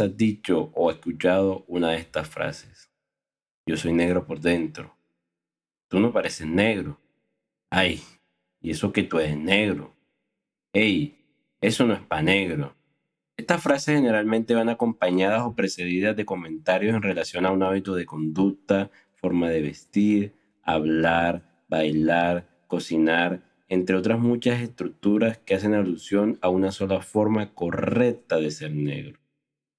has dicho o escuchado una de estas frases. Yo soy negro por dentro. Tú no pareces negro. Ay, y eso que tú eres negro. Ey, eso no es pa' negro. Estas frases generalmente van acompañadas o precedidas de comentarios en relación a un hábito de conducta, forma de vestir, hablar, bailar, cocinar, entre otras muchas estructuras que hacen alusión a una sola forma correcta de ser negro.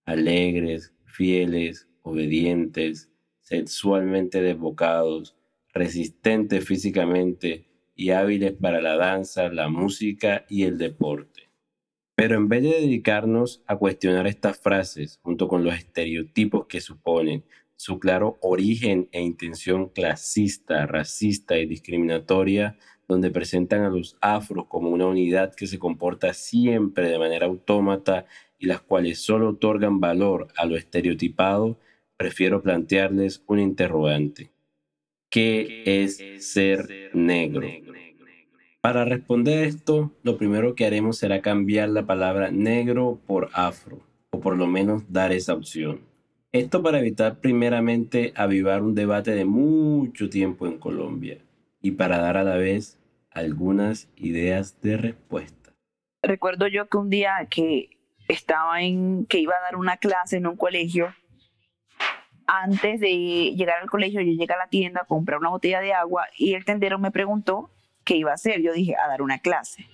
Alegres, fieles, obedientes, sexualmente desbocados, resistentes físicamente y hábiles para la danza, la música y el deporte. Pero en vez de dedicarnos a cuestionar estas frases junto con los estereotipos que suponen, su claro origen e intención clasista, racista y discriminatoria, donde presentan a los afros como una unidad que se comporta siempre de manera autómata y las cuales solo otorgan valor a lo estereotipado, prefiero plantearles un interrogante. ¿Qué es ser negro? Para responder esto, lo primero que haremos será cambiar la palabra negro por afro, o por lo menos dar esa opción. Esto para evitar primeramente avivar un debate de mucho tiempo en Colombia y para dar a la vez algunas ideas de respuesta. Recuerdo yo que un día que estaba en, que iba a dar una clase en un colegio, antes de llegar al colegio yo llegué a la tienda a comprar una botella de agua y el tendero me preguntó qué iba a hacer. Yo dije, a dar una clase.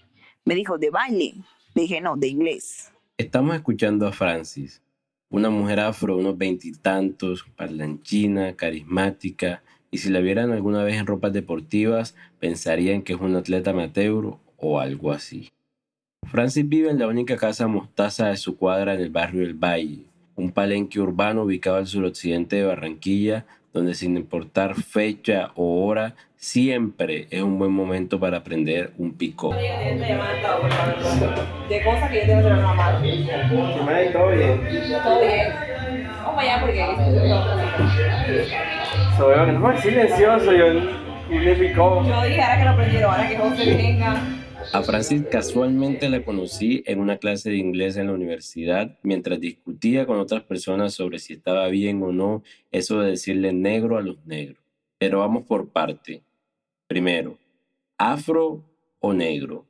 Me dijo, ¿de baile? Le dije, no, de inglés. Estamos escuchando a Francis, una mujer afro, unos veintitantos, parlanchina, carismática, y si la vieran alguna vez en ropas deportivas, pensarían que es un atleta amateur o algo así. Francis vive en la única casa mostaza de su cuadra en el barrio El Valle, un palenque urbano ubicado al suroccidente de Barranquilla, donde sin importar fecha o hora, siempre es un buen momento para aprender un pico. De cosas que yo tengo que ¿Todo bien? Todo bien. Vamos allá porque soy no es silencioso, yo le picó. Yo dije ahora que lo aprendieron, ahora que José venga. A Francis casualmente la conocí en una clase de inglés en la universidad mientras discutía con otras personas sobre si estaba bien o no eso de decirle negro a los negros. Pero vamos por parte. Primero, afro o negro.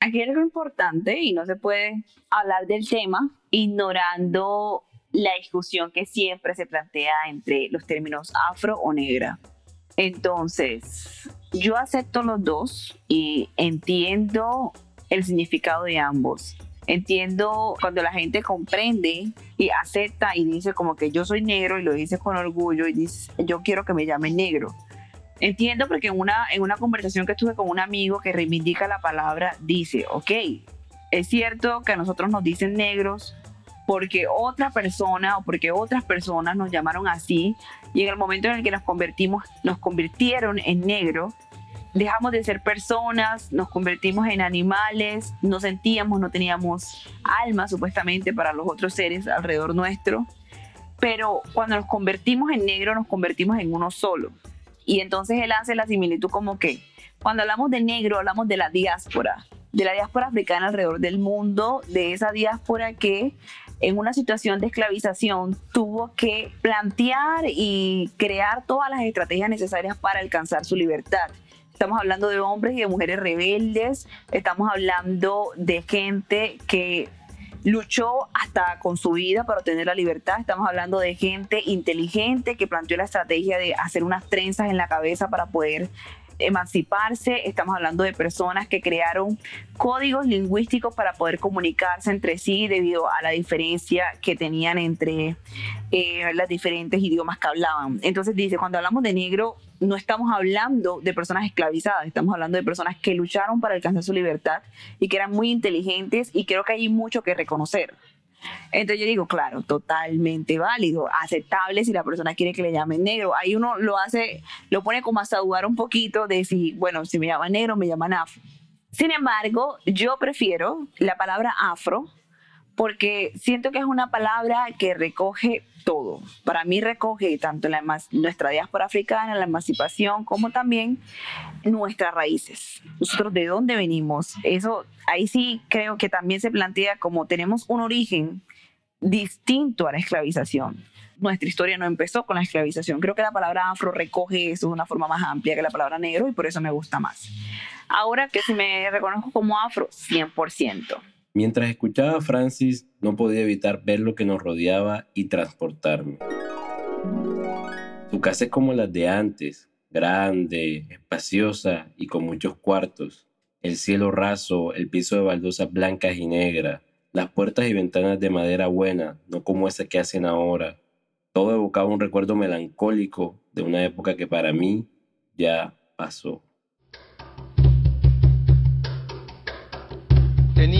Aquí hay algo importante y no se puede hablar del tema ignorando la discusión que siempre se plantea entre los términos afro o negra. Entonces, yo acepto los dos y entiendo el significado de ambos. Entiendo cuando la gente comprende y acepta y dice como que yo soy negro y lo dice con orgullo y dice yo quiero que me llamen negro. Entiendo porque en una, en una conversación que tuve con un amigo que reivindica la palabra dice, ok, es cierto que a nosotros nos dicen negros, porque otra persona o porque otras personas nos llamaron así y en el momento en el que nos convertimos, nos convirtieron en negro, dejamos de ser personas, nos convertimos en animales, no sentíamos, no teníamos alma supuestamente para los otros seres alrededor nuestro, pero cuando nos convertimos en negro nos convertimos en uno solo. Y entonces él hace la similitud como que cuando hablamos de negro hablamos de la diáspora, de la diáspora africana alrededor del mundo, de esa diáspora que en una situación de esclavización tuvo que plantear y crear todas las estrategias necesarias para alcanzar su libertad. Estamos hablando de hombres y de mujeres rebeldes, estamos hablando de gente que luchó hasta con su vida para obtener la libertad. Estamos hablando de gente inteligente que planteó la estrategia de hacer unas trenzas en la cabeza para poder emanciparse, estamos hablando de personas que crearon códigos lingüísticos para poder comunicarse entre sí debido a la diferencia que tenían entre eh, diferentes idiomas que hablaban. Entonces dice, cuando hablamos de negro, no estamos hablando de personas esclavizadas, estamos hablando de personas que lucharon para alcanzar su libertad y que eran muy inteligentes y creo que hay mucho que reconocer. Entonces yo digo, claro, totalmente válido, aceptable si la persona quiere que le llamen negro. Ahí uno lo hace, lo pone como hasta dudar un poquito de si, bueno, si me llaman negro, me llaman afro. Sin embargo, yo prefiero la palabra afro porque siento que es una palabra que recoge todo. Para mí recoge tanto la, nuestra diáspora africana, la emancipación, como también nuestras raíces. Nosotros de dónde venimos. Eso ahí sí creo que también se plantea como tenemos un origen distinto a la esclavización. Nuestra historia no empezó con la esclavización. Creo que la palabra afro recoge eso de una forma más amplia que la palabra negro y por eso me gusta más. Ahora que si me reconozco como afro, 100%. Mientras escuchaba a Francis, no podía evitar ver lo que nos rodeaba y transportarme. Su casa es como las de antes, grande, espaciosa y con muchos cuartos. El cielo raso, el piso de baldosas blancas y negras, las puertas y ventanas de madera buena, no como esa que hacen ahora. Todo evocaba un recuerdo melancólico de una época que para mí ya pasó.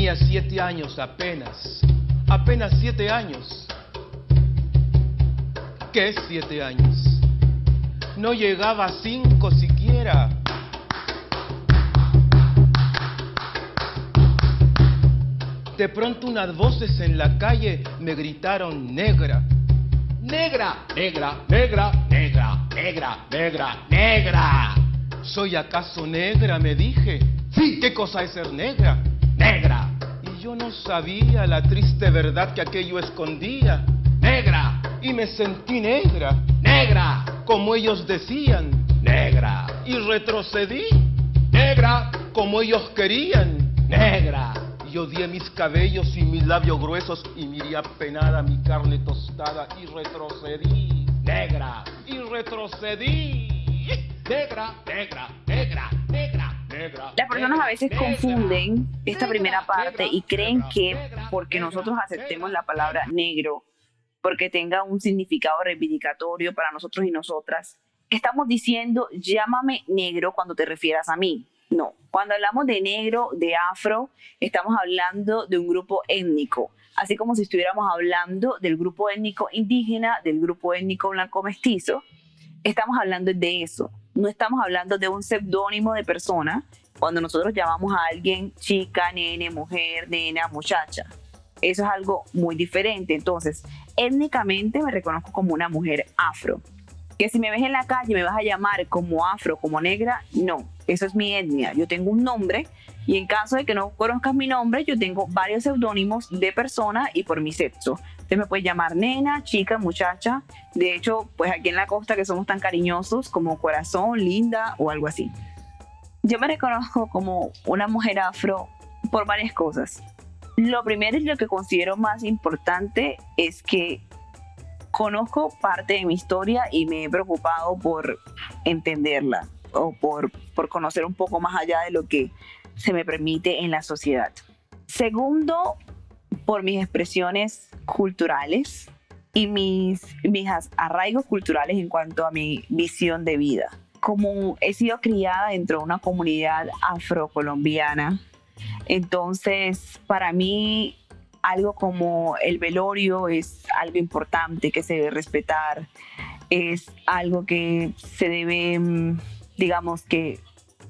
Tenía siete años apenas, apenas siete años. ¿Qué siete años? No llegaba a cinco siquiera. De pronto unas voces en la calle me gritaron negra. Negra, negra, negra, negra, negra, negra, negra. ¿Soy acaso negra? Me dije. Sí, ¿qué cosa es ser negra? negra. Yo no sabía la triste verdad que aquello escondía. Negra. Y me sentí negra. Negra. Como ellos decían. Negra. Y retrocedí. Negra. Como ellos querían. Negra. Y odié mis cabellos y mis labios gruesos y miré apenada mi carne tostada y retrocedí. Negra. Y retrocedí. Negra, negra, negra. Las personas a veces confunden esta primera parte y creen que porque nosotros aceptemos la palabra negro, porque tenga un significado reivindicatorio para nosotros y nosotras, estamos diciendo llámame negro cuando te refieras a mí. No, cuando hablamos de negro, de afro, estamos hablando de un grupo étnico, así como si estuviéramos hablando del grupo étnico indígena, del grupo étnico blanco mestizo, estamos hablando de eso no estamos hablando de un seudónimo de persona cuando nosotros llamamos a alguien chica, nene, mujer, nena, muchacha. Eso es algo muy diferente. Entonces, étnicamente me reconozco como una mujer afro. Que si me ves en la calle me vas a llamar como afro, como negra, no. Eso es mi etnia. Yo tengo un nombre y en caso de que no conozcas mi nombre, yo tengo varios seudónimos de persona y por mi sexo. Usted me puede llamar nena, chica, muchacha. De hecho, pues aquí en la costa que somos tan cariñosos como corazón, linda o algo así. Yo me reconozco como una mujer afro por varias cosas. Lo primero y lo que considero más importante es que conozco parte de mi historia y me he preocupado por entenderla o por, por conocer un poco más allá de lo que se me permite en la sociedad. Segundo, por mis expresiones culturales y mis, mis arraigos culturales en cuanto a mi visión de vida. Como he sido criada dentro de una comunidad afrocolombiana, entonces para mí algo como el velorio es algo importante que se debe respetar, es algo que se debe, mm, digamos que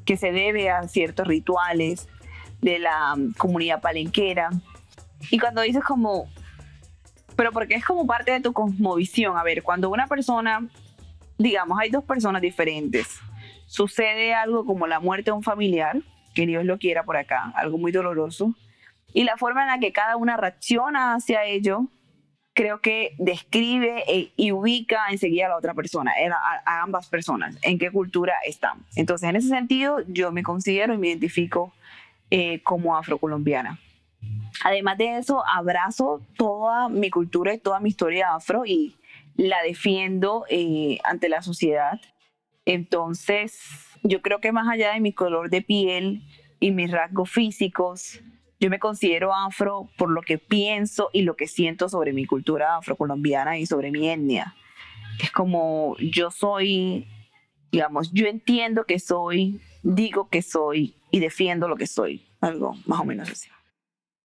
que se debe a ciertos rituales de la mm, comunidad palenquera. Y cuando dices como, pero porque es como parte de tu cosmovisión, a ver, cuando una persona, digamos, hay dos personas diferentes, sucede algo como la muerte de un familiar, que Dios lo quiera por acá, algo muy doloroso, y la forma en la que cada una reacciona hacia ello creo que describe e, y ubica enseguida a la otra persona, a, ambas personas, en qué cultura están. Entonces, en ese sentido, yo me considero y me identifico eh, como afrocolombiana. Además de eso, abrazo toda mi cultura y toda mi historia afro y la defiendo eh, ante la sociedad. Entonces, yo creo que más allá de mi color de piel y mis rasgos físicos, yo me considero afro por lo que pienso y lo que siento sobre mi cultura afrocolombiana y sobre mi etnia. Es como yo soy, digamos, yo entiendo que soy, digo que soy y defiendo lo que soy. Algo más o menos así.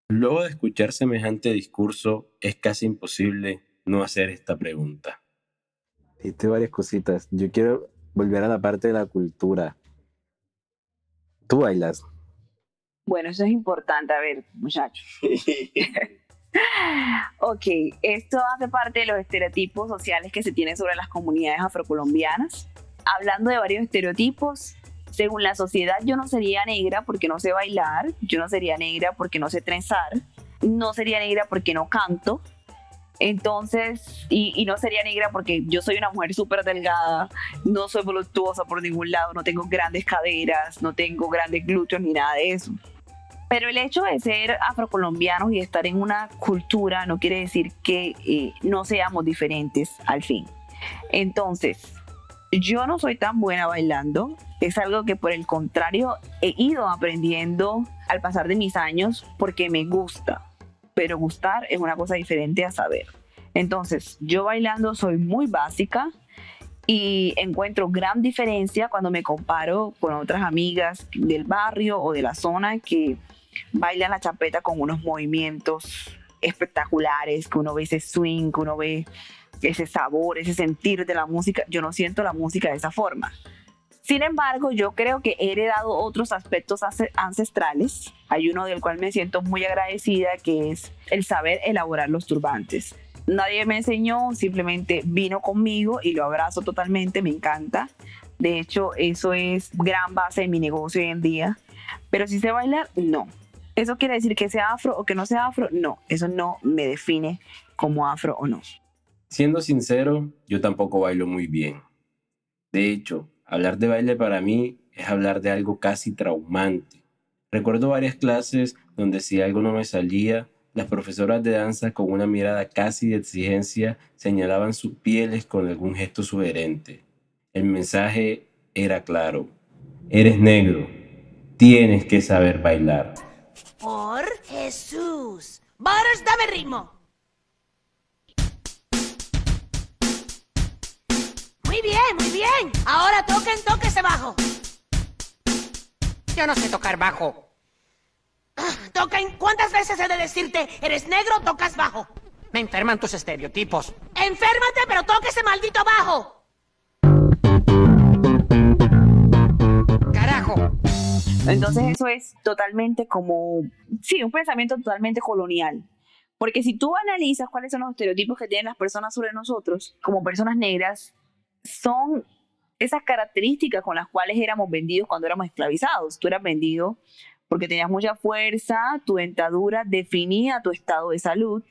Luego de escuchar semejante discurso, es casi imposible no hacer esta pregunta. Dijiste varias cositas. Yo quiero volver a la parte de la cultura. ¿Tú bailas? Bueno, eso es importante. A ver, muchachos. ok, esto hace parte de los estereotipos sociales que se tienen sobre las comunidades afrocolombianas. Hablando de varios estereotipos, según la sociedad yo no sería negra porque no sé bailar, yo no sería negra porque no sé trenzar, no sería negra porque no canto, entonces, y, no sería negra porque yo soy una mujer súper delgada, no soy voluptuosa por ningún lado, no tengo grandes caderas, no tengo grandes glúteos ni nada de eso. Pero el hecho de ser afrocolombianos y estar en una cultura no quiere decir que eh, no seamos diferentes al fin. Entonces, yo no soy tan buena bailando, es algo que por el contrario he ido aprendiendo al pasar de mis años porque me gusta pero gustar es una cosa diferente a saber. Entonces, yo bailando soy muy básica y encuentro gran diferencia cuando me comparo con otras amigas del barrio o de la zona que bailan la chapeta con unos movimientos espectaculares, que uno ve ese swing, que uno ve ese sabor, ese sentir de la música. Yo no siento la música de esa forma. Sin embargo, yo creo que he heredado otros aspectos ancestrales. Hay uno del cual me siento muy agradecida, que es el saber elaborar los turbantes. Nadie me enseñó, simplemente vino conmigo y lo abrazo totalmente, me encanta. De hecho, eso es gran base de mi negocio hoy en día. Pero si sé bailar, no. ¿Eso quiere decir que sea afro o que no sea afro? No, eso no me define como afro o no. Siendo sincero, yo tampoco bailo muy bien. De hecho, Hablar de baile para mí es hablar de algo casi traumante. Recuerdo varias clases donde si algo no me salía, las profesoras de danza con una mirada casi de exigencia señalaban sus pieles con algún gesto sugerente. El mensaje era claro. Eres negro. Tienes que saber bailar. Por Jesús. Boris, dame ritmo. Muy bien, muy bien. Ahora toquen, ese bajo. Yo no sé tocar bajo. Toquen, ¿cuántas veces he de decirte, eres negro, tocas bajo? Me enferman tus estereotipos. Enférmate, pero toque ese maldito bajo. Entonces eso es totalmente como, sí, un pensamiento totalmente colonial. Porque si tú analizas cuáles son los estereotipos que tienen las personas sobre nosotros, como personas negras, son esas características con las cuales éramos vendidos cuando éramos esclavizados. Tú eras vendido porque tenías mucha fuerza, tu dentadura definía tu estado de salud.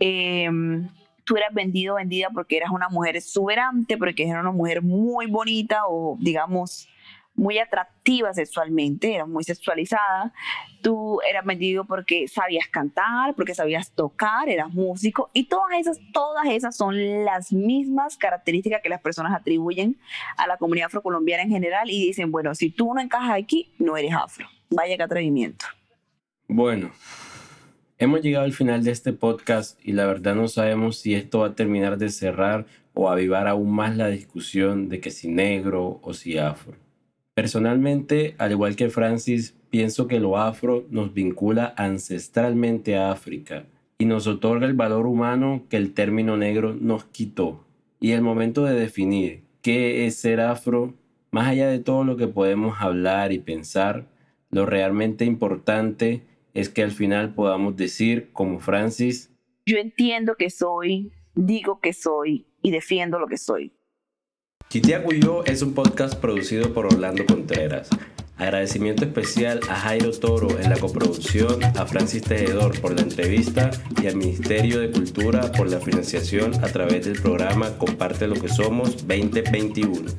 Em, tú eras vendido, vendida porque eras una mujer exuberante, porque eras una mujer muy bonita o, digamos, muy atractiva sexualmente, era muy sexualizada. Tú eras vendido porque sabías cantar, porque sabías tocar, eras músico y todas esas, todas esas son las mismas características que las personas atribuyen a la comunidad afrocolombiana en general y dicen, bueno, si tú no encajas aquí, no eres afro. Vaya que atrevimiento. Bueno, hemos llegado al final de este podcast y la verdad no sabemos si esto va a terminar de cerrar o avivar aún más la discusión de que si negro o si afro. Personalmente, al igual que Francis, pienso que lo afro nos vincula ancestralmente a África y nos otorga el valor humano que el término negro nos quitó. Y el momento de definir qué es ser afro, más allá de todo lo que podemos hablar y pensar, lo realmente importante es que al final podamos decir, como Francis, yo entiendo que soy, digo que soy y defiendo lo que soy. Chitiacuyo es un podcast producido por Orlando Contreras. Agradecimiento especial a Jairo Toro en la coproducción, a Francis Tejedor por la entrevista y al Ministerio de Cultura por la financiación a través del programa Comparte lo que somos 2021.